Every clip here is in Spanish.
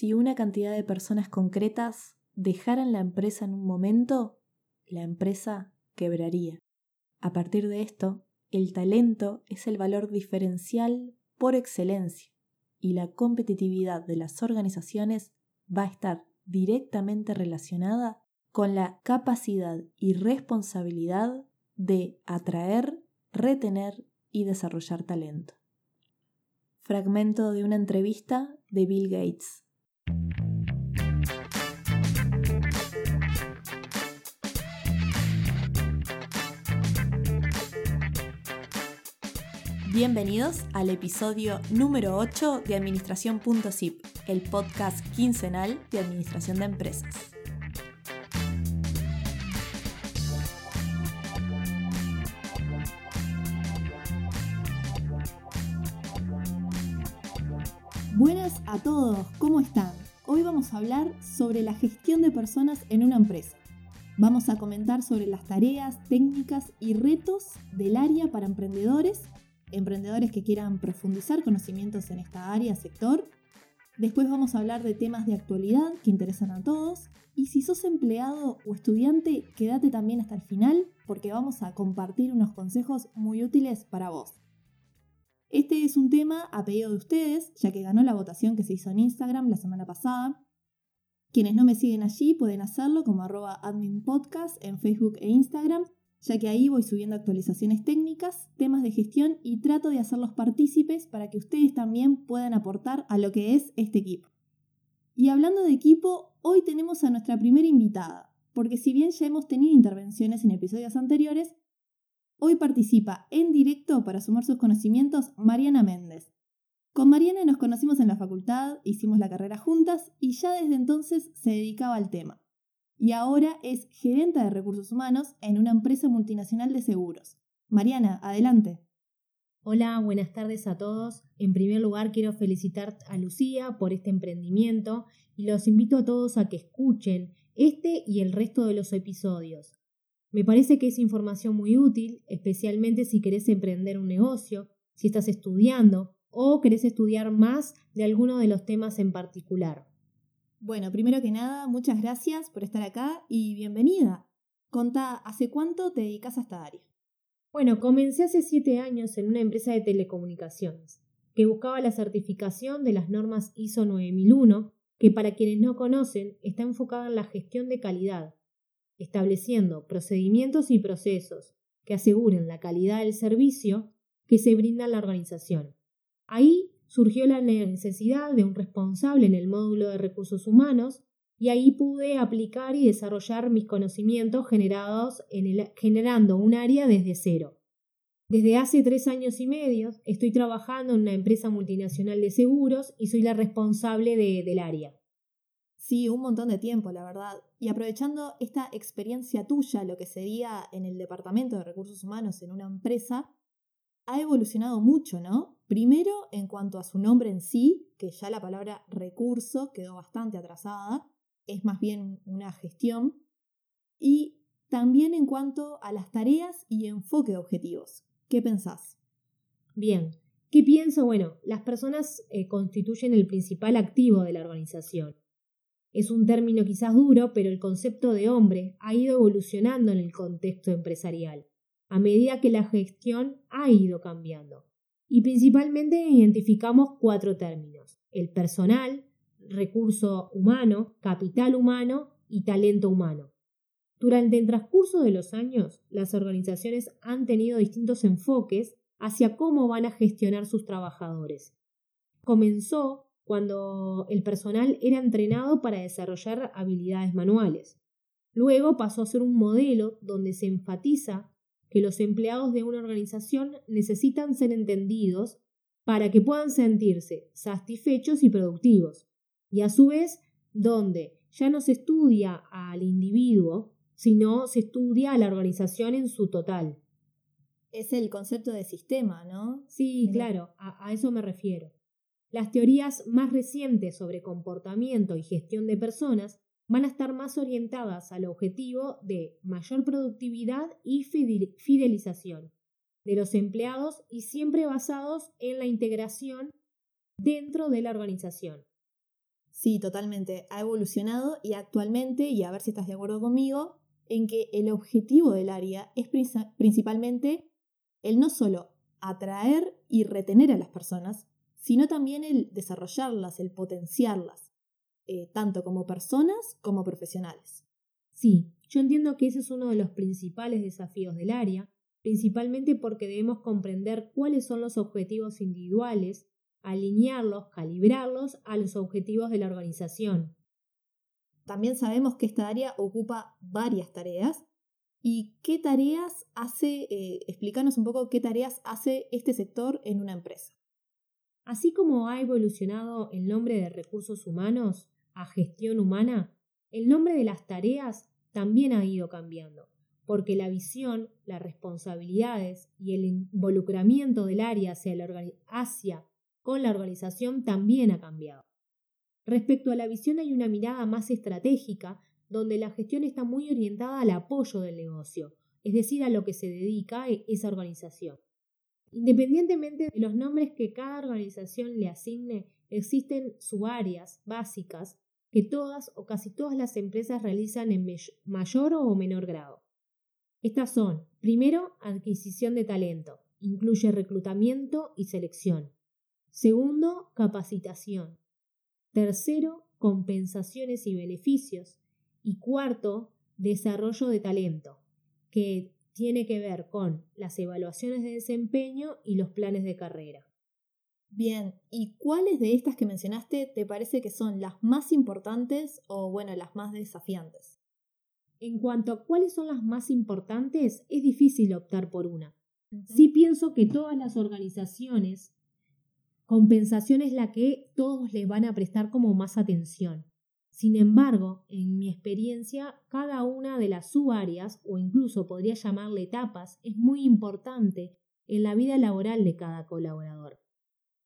Si una cantidad de personas concretas dejaran la empresa en un momento, la empresa quebraría. A partir de esto, el talento es el valor diferencial por excelencia y la competitividad de las organizaciones va a estar directamente relacionada con la capacidad y responsabilidad de atraer, retener y desarrollar talento. Fragmento de una entrevista de Bill Gates. Bienvenidos al episodio número 8 de Administración.zip, el podcast quincenal de Administración de Empresas. Buenas a todos, ¿cómo están? Hoy vamos a hablar sobre la gestión de personas en una empresa. Vamos a comentar sobre las tareas, técnicas y retos del área para emprendedores emprendedores que quieran profundizar conocimientos en esta área, sector. Después vamos a hablar de temas de actualidad que interesan a todos. Y si sos empleado o estudiante, quédate también hasta el final porque vamos a compartir unos consejos muy útiles para vos. Este es un tema a pedido de ustedes, ya que ganó la votación que se hizo en Instagram la semana pasada. Quienes no me siguen allí pueden hacerlo como arroba adminpodcast en Facebook e Instagram ya que ahí voy subiendo actualizaciones técnicas, temas de gestión y trato de hacerlos partícipes para que ustedes también puedan aportar a lo que es este equipo. Y hablando de equipo, hoy tenemos a nuestra primera invitada, porque si bien ya hemos tenido intervenciones en episodios anteriores, hoy participa en directo para sumar sus conocimientos Mariana Méndez. Con Mariana nos conocimos en la facultad, hicimos la carrera juntas y ya desde entonces se dedicaba al tema y ahora es gerente de recursos humanos en una empresa multinacional de seguros. Mariana, adelante. Hola, buenas tardes a todos. En primer lugar, quiero felicitar a Lucía por este emprendimiento y los invito a todos a que escuchen este y el resto de los episodios. Me parece que es información muy útil, especialmente si querés emprender un negocio, si estás estudiando o querés estudiar más de alguno de los temas en particular. Bueno, primero que nada, muchas gracias por estar acá y bienvenida. Conta, ¿hace cuánto te dedicas a esta área? Bueno, comencé hace siete años en una empresa de telecomunicaciones que buscaba la certificación de las normas ISO 9001, que para quienes no conocen está enfocada en la gestión de calidad, estableciendo procedimientos y procesos que aseguren la calidad del servicio que se brinda a la organización. Ahí surgió la necesidad de un responsable en el módulo de recursos humanos y ahí pude aplicar y desarrollar mis conocimientos generados en el, generando un área desde cero. Desde hace tres años y medio estoy trabajando en una empresa multinacional de seguros y soy la responsable del área. Sí, un montón de tiempo, la verdad. Y aprovechando esta experiencia tuya, lo que sería en el departamento de recursos humanos en una empresa, ha evolucionado mucho, ¿no? Primero, en cuanto a su nombre en sí, que ya la palabra recurso quedó bastante atrasada, es más bien una gestión. Y también en cuanto a las tareas y enfoque de objetivos. ¿Qué pensás? Bien, ¿qué pienso? Bueno, las personas eh, constituyen el principal activo de la organización. Es un término quizás duro, pero el concepto de hombre ha ido evolucionando en el contexto empresarial a medida que la gestión ha ido cambiando. Y principalmente identificamos cuatro términos. El personal, recurso humano, capital humano y talento humano. Durante el transcurso de los años, las organizaciones han tenido distintos enfoques hacia cómo van a gestionar sus trabajadores. Comenzó cuando el personal era entrenado para desarrollar habilidades manuales. Luego pasó a ser un modelo donde se enfatiza que los empleados de una organización necesitan ser entendidos para que puedan sentirse satisfechos y productivos. Y a su vez, donde ya no se estudia al individuo, sino se estudia a la organización en su total. Es el concepto de sistema, ¿no? Sí, claro, a, a eso me refiero. Las teorías más recientes sobre comportamiento y gestión de personas van a estar más orientadas al objetivo de mayor productividad y fidelización de los empleados y siempre basados en la integración dentro de la organización. Sí, totalmente. Ha evolucionado y actualmente, y a ver si estás de acuerdo conmigo, en que el objetivo del área es principalmente el no solo atraer y retener a las personas, sino también el desarrollarlas, el potenciarlas, eh, tanto como personas como profesionales. Sí, yo entiendo que ese es uno de los principales desafíos del área, principalmente porque debemos comprender cuáles son los objetivos individuales, alinearlos, calibrarlos a los objetivos de la organización. También sabemos que esta área ocupa varias tareas. ¿Y qué tareas hace, eh, explícanos un poco qué tareas hace este sector en una empresa? Así como ha evolucionado el nombre de recursos humanos a gestión humana, el nombre de las tareas también ha ido cambiando, porque la visión, las responsabilidades y el involucramiento del área hacia, hacia con la organización también ha cambiado. Respecto a la visión hay una mirada más estratégica, donde la gestión está muy orientada al apoyo del negocio, es decir, a lo que se dedica e-, esa organización. Independientemente de los nombres que cada organización le asigne, existen subáreas básicas que todas o casi todas las empresas realizan en mayor o menor grado. Estas son, primero, adquisición de talento, incluye reclutamiento y selección. Segundo, capacitación. Tercero, compensaciones y beneficios. Y cuarto, desarrollo de talento, que tiene que ver con las evaluaciones de desempeño y los planes de carrera. Bien, ¿y cuáles de estas que mencionaste te parece que son las más importantes o, bueno, las más desafiantes? En cuanto a cuáles son las más importantes, es difícil optar por una. Sí pienso que todas las organizaciones, compensación es la que todos les van a prestar como más atención. Sin embargo, en mi experiencia, cada una de las subáreas, o incluso podría llamarle etapas, es muy importante en la vida laboral de cada colaborador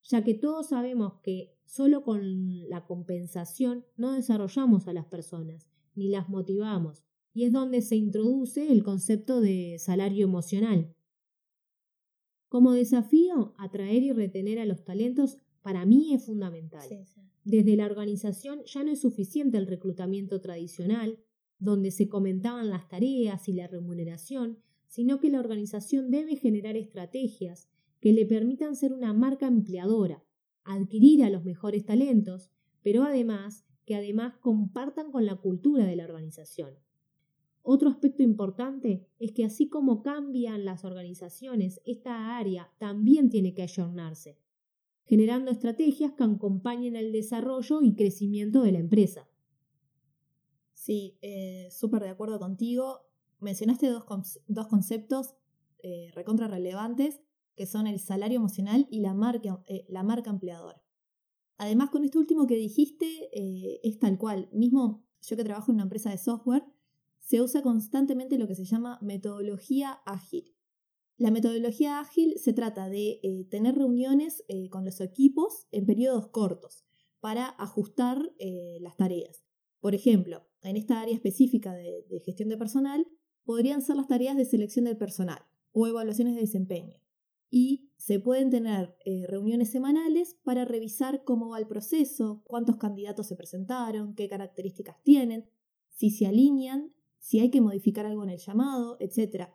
ya que todos sabemos que solo con la compensación no desarrollamos a las personas, ni las motivamos, y es donde se introduce el concepto de salario emocional. Como desafío, atraer y retener a los talentos para mí es fundamental. Desde la organización ya no es suficiente el reclutamiento tradicional, donde se comentaban las tareas y la remuneración, sino que la organización debe generar estrategias que le permitan ser una marca empleadora, adquirir a los mejores talentos, pero además que además compartan con la cultura de la organización. Otro aspecto importante es que así como cambian las organizaciones, esta área también tiene que ayornarse, generando estrategias que acompañen el desarrollo y crecimiento de la empresa. Sí, eh, súper de acuerdo contigo. Mencionaste dos, conceptos eh, recontra relevantes que son el salario emocional y la marca, eh, la marca empleadora. Además, con esto último que dijiste, eh, es tal cual. Mismo yo que trabajo en una empresa de software, se usa constantemente lo que se llama metodología ágil. La metodología ágil se trata de eh, tener reuniones con los equipos en periodos cortos para ajustar las tareas. Por ejemplo, en esta área específica de gestión de personal, podrían ser las tareas de selección del personal o evaluaciones de desempeño y se pueden tener eh, reuniones semanales para revisar cómo va el proceso, cuántos candidatos se presentaron, qué características tienen, si se alinean, si hay que modificar algo en el llamado, etc.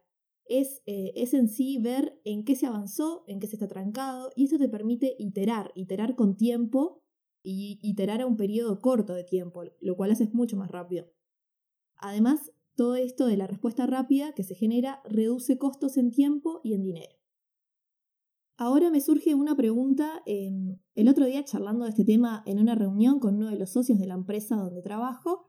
Es, eh, es en sí ver en qué se avanzó, en qué se está trancado, y esto te permite iterar, iterar con tiempo y iterar a un periodo corto de tiempo, lo cual haces mucho más rápido. Además, todo esto de la respuesta rápida que se genera reduce costos en tiempo y en dinero. Ahora me surge una pregunta. Em, el otro día, charlando de este tema en una reunión con uno de los socios de la empresa donde trabajo,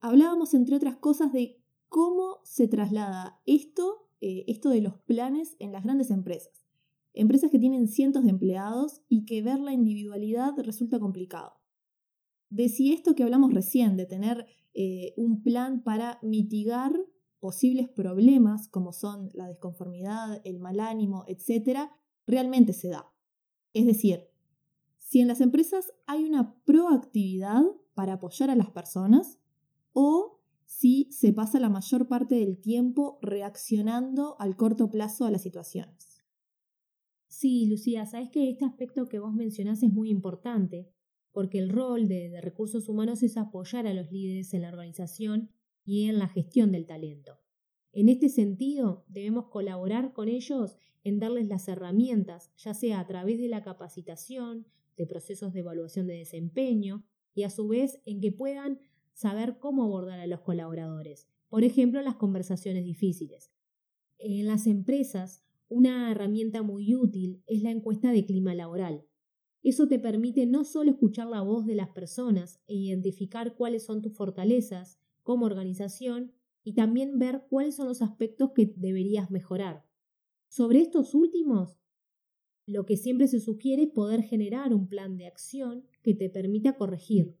hablábamos, entre otras cosas, de cómo se traslada esto, eh, esto de los planes en las grandes empresas. Empresas que tienen cientos de empleados y que ver la individualidad resulta complicado. De si esto que hablamos recién, de tener eh, un plan para mitigar posibles problemas como son la desconformidad, el mal ánimo, etc., realmente se da. Es decir, si en las empresas hay una proactividad para apoyar a las personas o si se pasa la mayor parte del tiempo reaccionando al corto plazo a las situaciones. Sí, Lucía, sabes que este aspecto que vos mencionás es muy importante, porque el rol de, recursos humanos es apoyar a los líderes en la organización y en la gestión del talento. En este sentido, debemos colaborar con ellos en darles las herramientas, ya sea a través de la capacitación, de procesos de evaluación de desempeño, y a su vez en que puedan saber cómo abordar a los colaboradores, por ejemplo, las conversaciones difíciles. En las empresas, una herramienta muy útil es la encuesta de clima laboral. Eso te permite no solo escuchar la voz de las personas e identificar cuáles son tus fortalezas como organización, y también ver cuáles son los aspectos que deberías mejorar. Sobre estos últimos, lo que siempre se sugiere es poder generar un plan de acción que te permita corregir.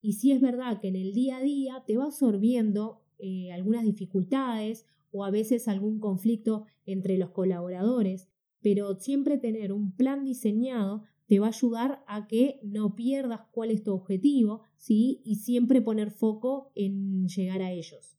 Y si es verdad que en el día a día te va absorbiendo eh, algunas dificultades o a veces algún conflicto entre los colaboradores, pero siempre tener un plan diseñado te va a ayudar a que no pierdas cuál es tu objetivo, ¿sí? Y siempre poner foco en llegar a ellos.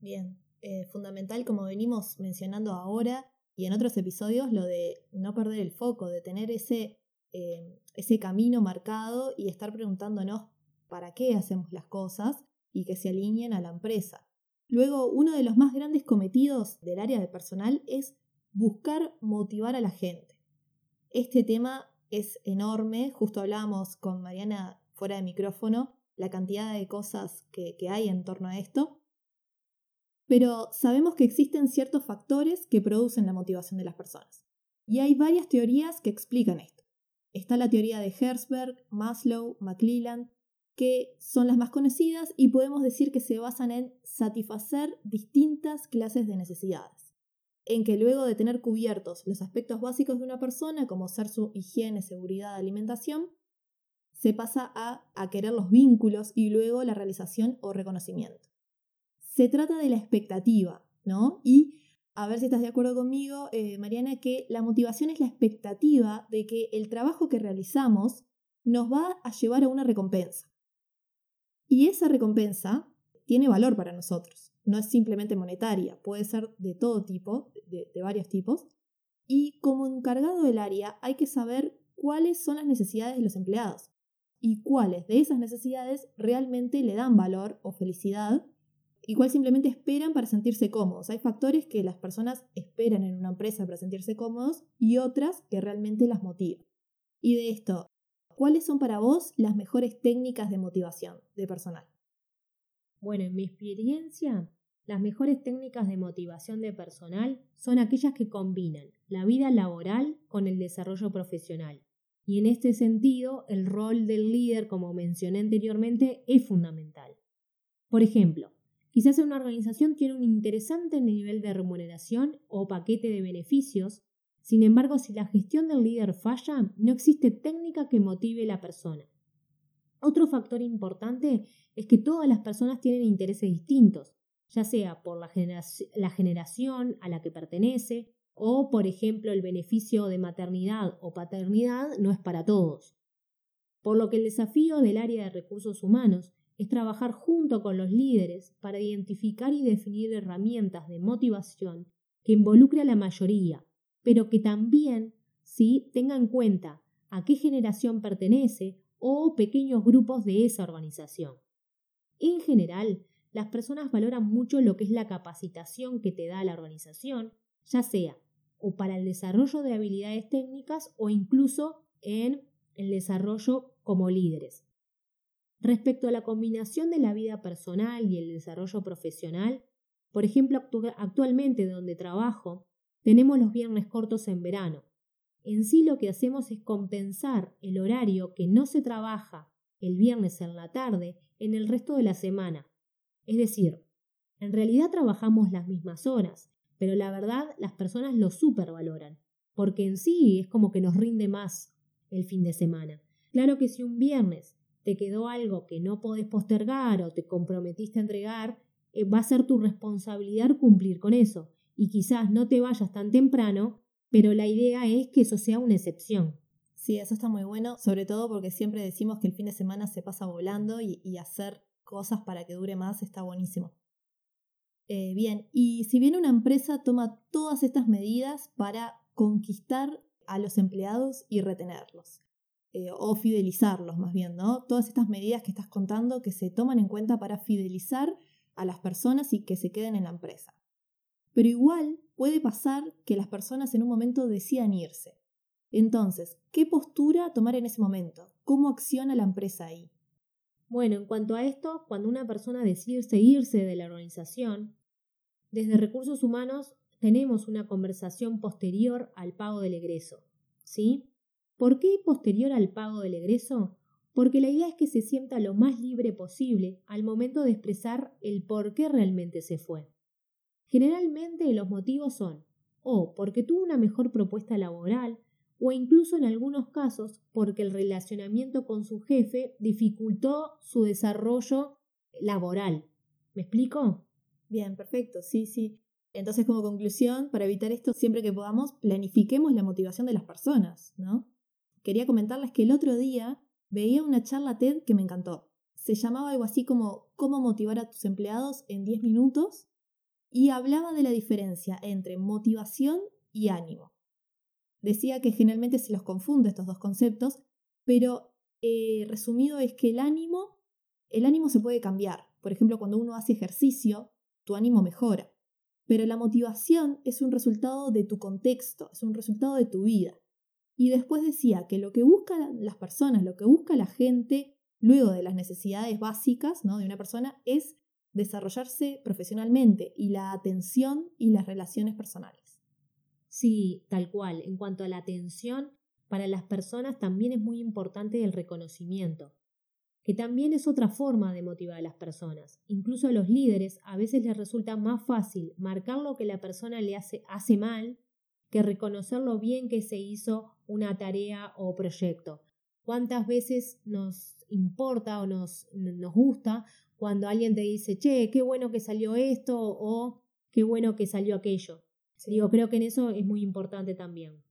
Bien, eh, fundamental como venimos mencionando ahora y en otros episodios, lo de no perder el foco, de tener ese, eh, ese camino marcado y estar preguntándonos para qué hacemos las cosas y que se alineen a la empresa. Luego, uno de los más grandes cometidos del área de personal es buscar motivar a la gente. Este tema es enorme, justo hablábamos con Mariana fuera de micrófono, la cantidad de cosas que, que hay en torno a esto, pero sabemos que existen ciertos factores que producen la motivación de las personas. Y hay varias teorías que explican esto. Está la teoría de Herzberg, Maslow, McClelland, que son las más conocidas y podemos decir que se basan en satisfacer distintas clases de necesidades, en que luego de tener cubiertos los aspectos básicos de una persona, como ser su higiene, seguridad, alimentación, se pasa a, a querer los vínculos y luego la realización o reconocimiento. Se trata de la expectativa, ¿no? Y a ver si estás de acuerdo conmigo, eh, Mariana, que la motivación es la expectativa de que el trabajo que realizamos nos va a llevar a una recompensa. Y esa recompensa tiene valor para nosotros. No es simplemente monetaria, puede ser de todo tipo, de, varios tipos. Y como encargado del área hay que saber cuáles son las necesidades de los empleados y cuáles de esas necesidades realmente le dan valor o felicidad cuáles simplemente esperan para sentirse cómodos. Hay factores que las personas esperan en una empresa para sentirse cómodos y otras que realmente las motivan. Y de esto, ¿cuáles son para vos las mejores técnicas de motivación de personal? Bueno, en mi experiencia, las mejores técnicas de motivación de personal son aquellas que combinan la vida laboral con el desarrollo profesional. Y en este sentido, el rol del líder, como mencioné anteriormente, es fundamental. Por ejemplo, quizás una organización tiene un interesante nivel de remuneración o paquete de beneficios sin embargo, si la gestión del líder falla, no existe técnica que motive a la persona. Otro factor importante es que todas las personas tienen intereses distintos, ya sea por la, la generación a la que pertenece o, por ejemplo, el beneficio de maternidad o paternidad no es para todos. Por lo que el desafío del área de recursos humanos es trabajar junto con los líderes para identificar y definir herramientas de motivación que involucre a la mayoría pero que también ¿sí? tenga en cuenta a qué generación pertenece o pequeños grupos de esa organización. En general, las personas valoran mucho lo que es la capacitación que te da la organización, ya sea o para el desarrollo de habilidades técnicas o incluso en el desarrollo como líderes. Respecto a la combinación de la vida personal y el desarrollo profesional, por ejemplo, actualmente donde trabajo, tenemos los viernes cortos en verano. En sí lo que hacemos es compensar el horario que no se trabaja el viernes en la tarde en el resto de la semana. Es decir, en realidad trabajamos las mismas horas, pero la verdad las personas lo supervaloran, porque en sí es como que nos rinde más el fin de semana. Claro que si un viernes te quedó algo que no podés postergar o te comprometiste a entregar, eh, va a ser tu responsabilidad cumplir con eso y quizás no te vayas tan temprano, pero la idea es que eso sea una excepción. Sí, eso está muy bueno, sobre todo porque siempre decimos que el fin de semana se pasa volando y, hacer cosas para que dure más está buenísimo. Eh, bien, y si bien una empresa toma todas estas medidas para conquistar a los empleados y retenerlos, eh, o fidelizarlos más bien, ¿no? Todas estas medidas que estás contando que se toman en cuenta para fidelizar a las personas y que se queden en la empresa. Pero igual puede pasar que las personas en un momento decidan irse. Entonces, ¿qué postura tomar en ese momento? ¿Cómo acciona la empresa ahí? Bueno, en cuanto a esto, cuando una persona decide irse de la organización, desde recursos humanos tenemos una conversación posterior al pago del egreso. ¿Sí? ¿Por qué posterior al pago del egreso? Porque la idea es que se sienta lo más libre posible al momento de expresar el por qué realmente se fue. Generalmente los motivos son o porque tuvo una mejor propuesta laboral, o incluso en algunos casos porque el relacionamiento con su jefe dificultó su desarrollo laboral. ¿Me explico? Bien, perfecto, sí, sí. Entonces, como conclusión, para evitar esto, siempre que podamos, planifiquemos la motivación de las personas, ¿no? Quería comentarles que el otro día veía una charla TED que me encantó. Se llamaba algo así como Cómo motivar a tus empleados en 10 minutos y hablaba de la diferencia entre motivación y ánimo. Decía que generalmente se los confunde estos dos conceptos, pero eh, resumido es que el ánimo, el ánimo se puede cambiar. Por ejemplo, cuando uno hace ejercicio, tu ánimo mejora. Pero la motivación es un resultado de tu contexto, es un resultado de tu vida. Y después decía que lo que buscan las personas, lo que busca la gente luego de las necesidades básicas ¿no? de una persona es desarrollarse profesionalmente y la atención y las relaciones personales. Sí, tal cual. En cuanto a la atención, para las personas también es muy importante el reconocimiento, que también es otra forma de motivar a las personas. Incluso a los líderes a veces les resulta más fácil marcar lo que la persona le hace, hace mal que reconocer lo bien que se hizo una tarea o proyecto. ¿Cuántas veces nos importa o nos, nos gusta cuando alguien te dice, che, qué bueno que salió esto o qué bueno que salió aquello? Digo, creo que en eso es muy importante también.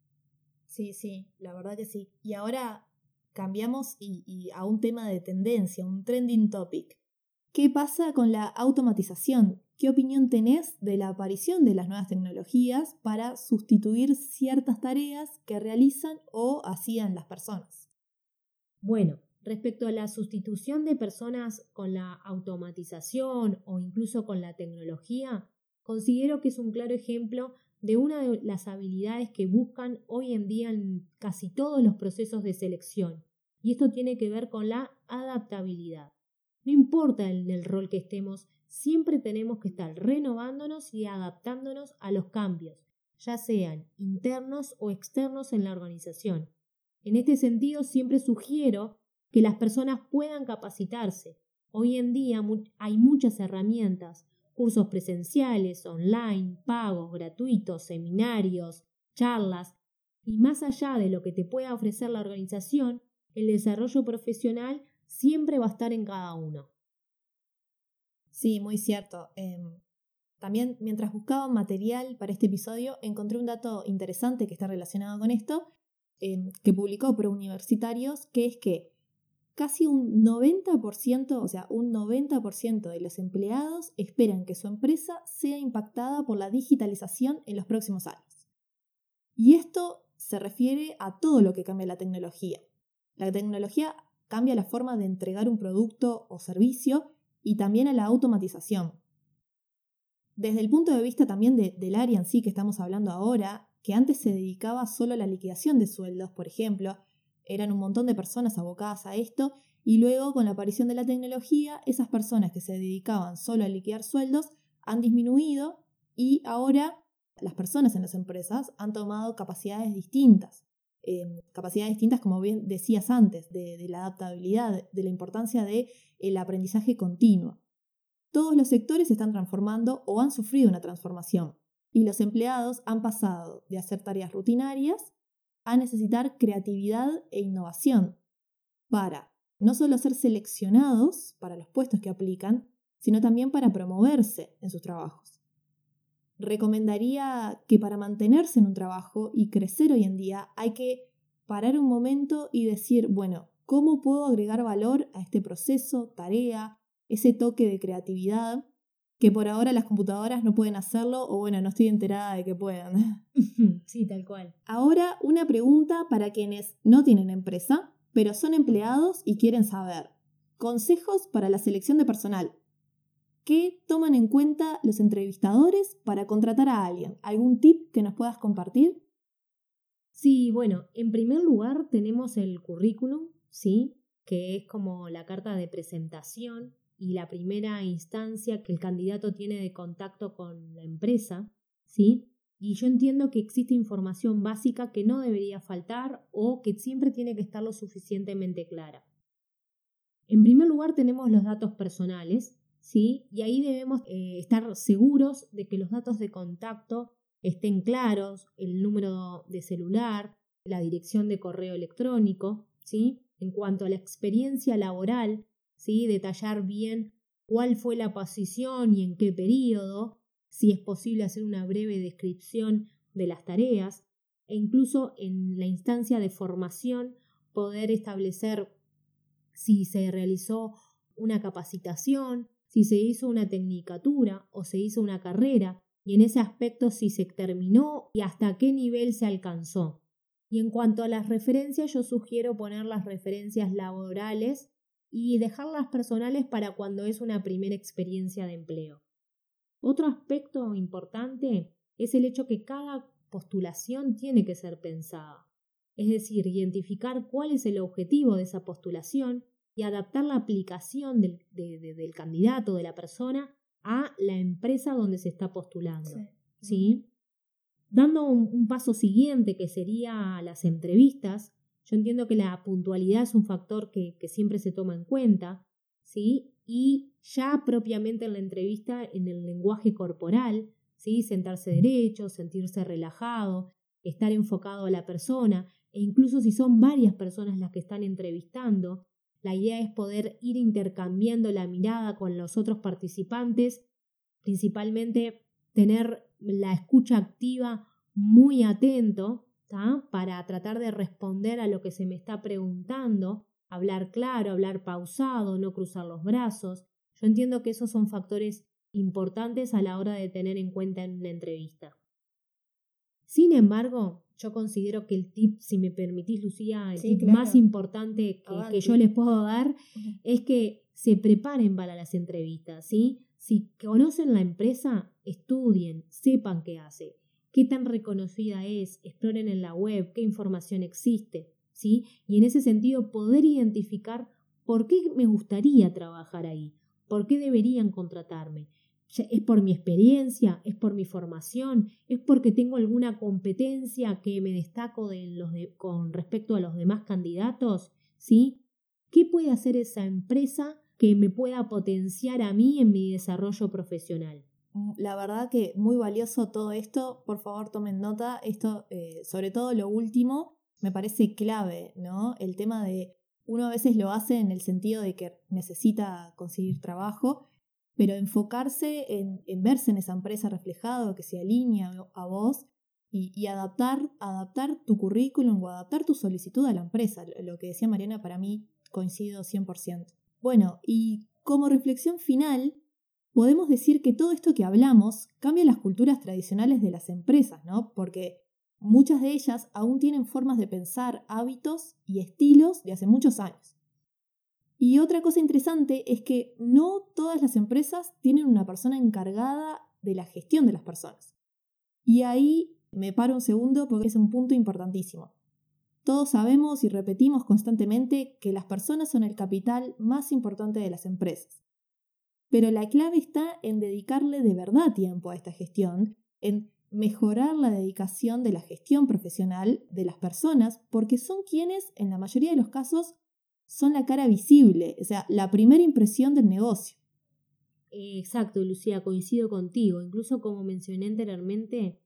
Sí, sí, la verdad que sí. Y ahora cambiamos y, a un tema de tendencia, un trending topic. ¿Qué pasa con la automatización? ¿Qué opinión tenés de la aparición de las nuevas tecnologías para sustituir ciertas tareas que realizan o hacían las personas? Bueno, respecto a la sustitución de personas con la automatización o incluso con la tecnología, considero que es un claro ejemplo de una de las habilidades que buscan hoy en día en casi todos los procesos de selección, y esto tiene que ver con la adaptabilidad. No importa en el rol que estemos, siempre tenemos que estar renovándonos y adaptándonos a los cambios, ya sean internos o externos en la organización. En este sentido, siempre sugiero que las personas puedan capacitarse. Hoy en día hay muchas herramientas, cursos presenciales, online, pagos, gratuitos, seminarios, charlas, y más allá de lo que te pueda ofrecer la organización, el desarrollo profesional siempre va a estar en cada uno. Sí, muy cierto. Em, también mientras buscaba material para este episodio, encontré un dato interesante que está relacionado con esto, em, que publicó Pro Universitarios, que es que casi un 90%, o sea, un 90% de los empleados esperan que su empresa sea impactada por la digitalización en los próximos años. Y esto se refiere a todo lo que cambia la tecnología. La tecnología cambia la forma de entregar un producto o servicio y también a la automatización. Desde el punto de vista también del área en sí que estamos hablando ahora, que antes se dedicaba solo a la liquidación de sueldos, por ejemplo, eran un montón de personas abocadas a esto y luego con la aparición de la tecnología, esas personas que se dedicaban solo a liquidar sueldos han disminuido y ahora las personas en las empresas han tomado capacidades distintas. Em, capacidades distintas, como bien decías antes, de, la adaptabilidad, de la importancia del el aprendizaje continuo. Todos los sectores se están transformando o han sufrido una transformación y los empleados han pasado de hacer tareas rutinarias a necesitar creatividad e innovación para no solo ser seleccionados para los puestos que aplican, sino también para promoverse en sus trabajos. Recomendaría que para mantenerse en un trabajo y crecer hoy en día hay que parar un momento y decir, bueno, ¿cómo puedo agregar valor a este proceso, tarea, ese toque de creatividad que por ahora las computadoras no pueden hacerlo o bueno, no estoy enterada de que puedan. Sí, tal cual. Ahora una pregunta para quienes no tienen empresa, pero son empleados y quieren saber. Consejos para la selección de personal. ¿Qué toman en cuenta los entrevistadores para contratar a alguien? ¿Algún tip que nos puedas compartir? Sí, bueno, en primer lugar tenemos el currículum, ¿sí? Que es como la carta de presentación y la primera instancia que el candidato tiene de contacto con la empresa, ¿sí? Y yo entiendo que existe información básica que no debería faltar o que siempre tiene que estar lo suficientemente clara. En primer lugar tenemos los datos personales, ¿sí? Y ahí debemos eh, estar seguros de que los datos de contacto estén claros, el número de celular, la dirección de correo electrónico, ¿sí? En cuanto a la experiencia laboral, ¿sí? Detallar bien cuál fue la posición y en qué periodo, si es posible hacer una breve descripción de las tareas e incluso en la instancia de formación poder establecer si se realizó una capacitación, si se hizo una tecnicatura o se hizo una carrera y en ese aspecto si se terminó y hasta qué nivel se alcanzó. Y en cuanto a las referencias, yo sugiero poner las referencias laborales y dejarlas personales para cuando es una primera experiencia de empleo. Otro aspecto importante es el hecho que cada postulación tiene que ser pensada, es decir, identificar cuál es el objetivo de esa postulación y adaptar la aplicación del, del candidato, de la persona, a la empresa donde se está postulando. Sí. Dando un, paso siguiente que sería las entrevistas, yo entiendo que la puntualidad es un factor que, que siempre se toma en cuenta, ¿sí? y ya propiamente en la entrevista en el lenguaje corporal, ¿sí? sentarse derecho, sentirse relajado, estar enfocado a la persona e incluso si son varias personas las que están entrevistando, la idea es poder ir intercambiando la mirada con los otros participantes, principalmente tener la escucha activa muy atento para tratar de responder a lo que se me está preguntando hablar claro, hablar pausado, no cruzar los brazos. Yo entiendo que esos son factores importantes a la hora de tener en cuenta en una entrevista. Sin embargo, yo considero que el tip, si me permitís, Lucía, el tip más importante que, yo les puedo dar es que se preparen para las entrevistas, ¿sí? Si conocen la empresa, estudien, sepan qué hace, qué tan reconocida es, exploren en la web, qué información existe. ¿sí? Y en ese sentido poder identificar por qué me gustaría trabajar ahí, por qué deberían contratarme. ¿Es por mi experiencia? ¿Es por mi formación? ¿Es porque tengo alguna competencia que me destaco de los con respecto a los demás candidatos? ¿Sí? ¿Qué puede hacer esa empresa que me pueda potenciar a mí en mi desarrollo profesional? Mm, la verdad que muy valioso todo esto. Por favor, tomen nota. Esto, eh, sobre todo lo último, me parece clave, ¿no? El tema de uno a veces lo hace en el sentido de que necesita conseguir trabajo, pero enfocarse en, verse en esa empresa reflejado, que se alinea a vos y, adaptar, adaptar tu currículum o adaptar tu solicitud a la empresa. Lo que decía Mariana, para mí coincido 100%. Bueno, y como reflexión final, podemos decir que todo esto que hablamos cambia las culturas tradicionales de las empresas, ¿no? Porque Muchas de ellas aún tienen formas de pensar, hábitos y estilos de hace muchos años. Y otra cosa interesante es que no todas las empresas tienen una persona encargada de la gestión de las personas. Y ahí me paro un segundo porque es un punto importantísimo. Todos sabemos y repetimos constantemente que las personas son el capital más importante de las empresas. Pero la clave está en dedicarle de verdad tiempo a esta gestión, en mejorar la dedicación de la gestión profesional de las personas, porque son quienes, en la mayoría de los casos, son la cara visible, o sea, la primera impresión del negocio. Exacto, Lucía, coincido contigo. Incluso como mencioné anteriormente,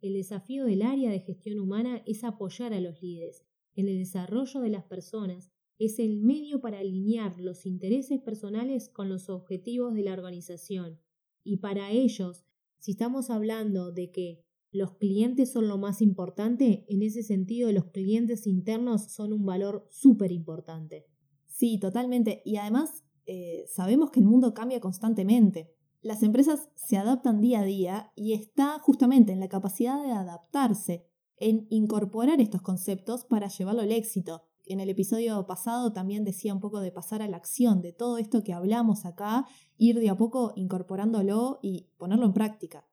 el desafío del área de gestión humana es apoyar a los líderes en el desarrollo de las personas, es el medio para alinear los intereses personales con los objetivos de la organización. Y para ellos, si estamos hablando de que los clientes son lo más importante, en ese sentido los clientes internos son un valor súper importante. Sí, totalmente. Y además eh, sabemos que el mundo cambia constantemente. Las empresas se adaptan día a día y está justamente en la capacidad de adaptarse, en incorporar estos conceptos para llevarlo al éxito. en el episodio pasado también decía un poco de pasar a la acción, de todo esto que hablamos acá, ir de a poco incorporándolo y ponerlo en práctica.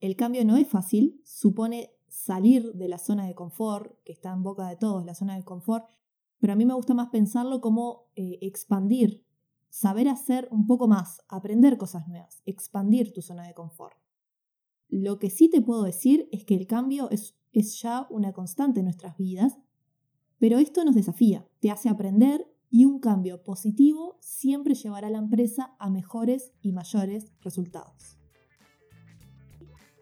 El cambio no es fácil, supone salir de la zona de confort, que está en boca de todos, la zona de confort, pero a mí me gusta más pensarlo como eh, expandir, saber hacer un poco más, aprender cosas nuevas, expandir tu zona de confort. Lo que sí te puedo decir es que el cambio es, es ya una constante en nuestras vidas, pero esto nos desafía, te hace aprender y un cambio positivo siempre llevará a la empresa a mejores y mayores resultados.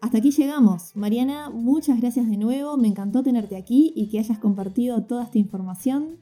Hasta aquí llegamos. Mariana, muchas gracias de nuevo. Me encantó tenerte aquí y que hayas compartido toda esta información.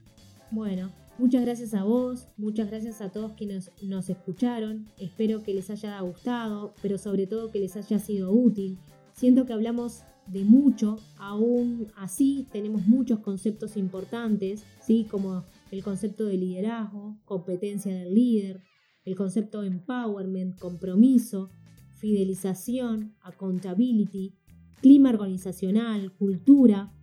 Bueno, muchas gracias a vos, muchas gracias a todos quienes nos escucharon. Espero que les haya gustado, pero sobre todo que les haya sido útil. Siento que hablamos de mucho, aún así tenemos muchos conceptos importantes, ¿sí? como el concepto de liderazgo, competencia del líder, el concepto de empowerment, compromiso, fidelización, accountability, clima organizacional, cultura.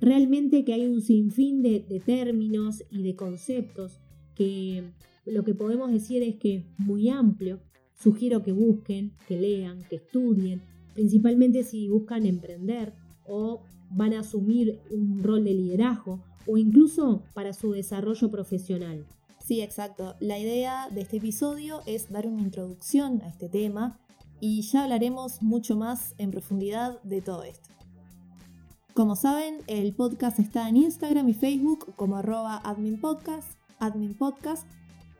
Realmente que hay un sinfín de, de términos y de conceptos que lo que podemos decir es que es muy amplio. Sugiero que busquen, que lean, que estudien, principalmente si buscan emprender o van a asumir un rol de liderazgo o incluso para su desarrollo profesional. Sí, exacto. La idea de este episodio es dar una introducción a este tema y ya hablaremos mucho más en profundidad de todo esto. Como saben, el podcast está en Instagram y Facebook como arroba adminpodcast, adminpodcast,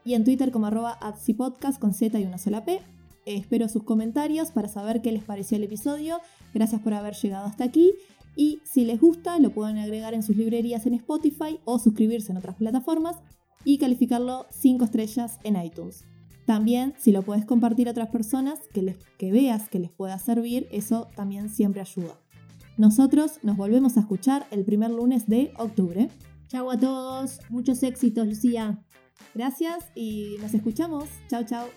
y en Twitter como arroba adsipodcast con Z y una sola P. Espero sus comentarios para saber qué les pareció el episodio. Gracias por haber llegado hasta aquí. Y si les gusta, lo pueden agregar en sus librerías en Spotify o suscribirse en otras plataformas y calificarlo 5 estrellas en iTunes. También, si lo puedes compartir a otras personas que, les, que veas que les pueda servir, eso también siempre ayuda. Nosotros nos volvemos a escuchar el primer lunes de octubre. Chau a todos, muchos éxitos, Lucía. Gracias y nos escuchamos. Chao, chao.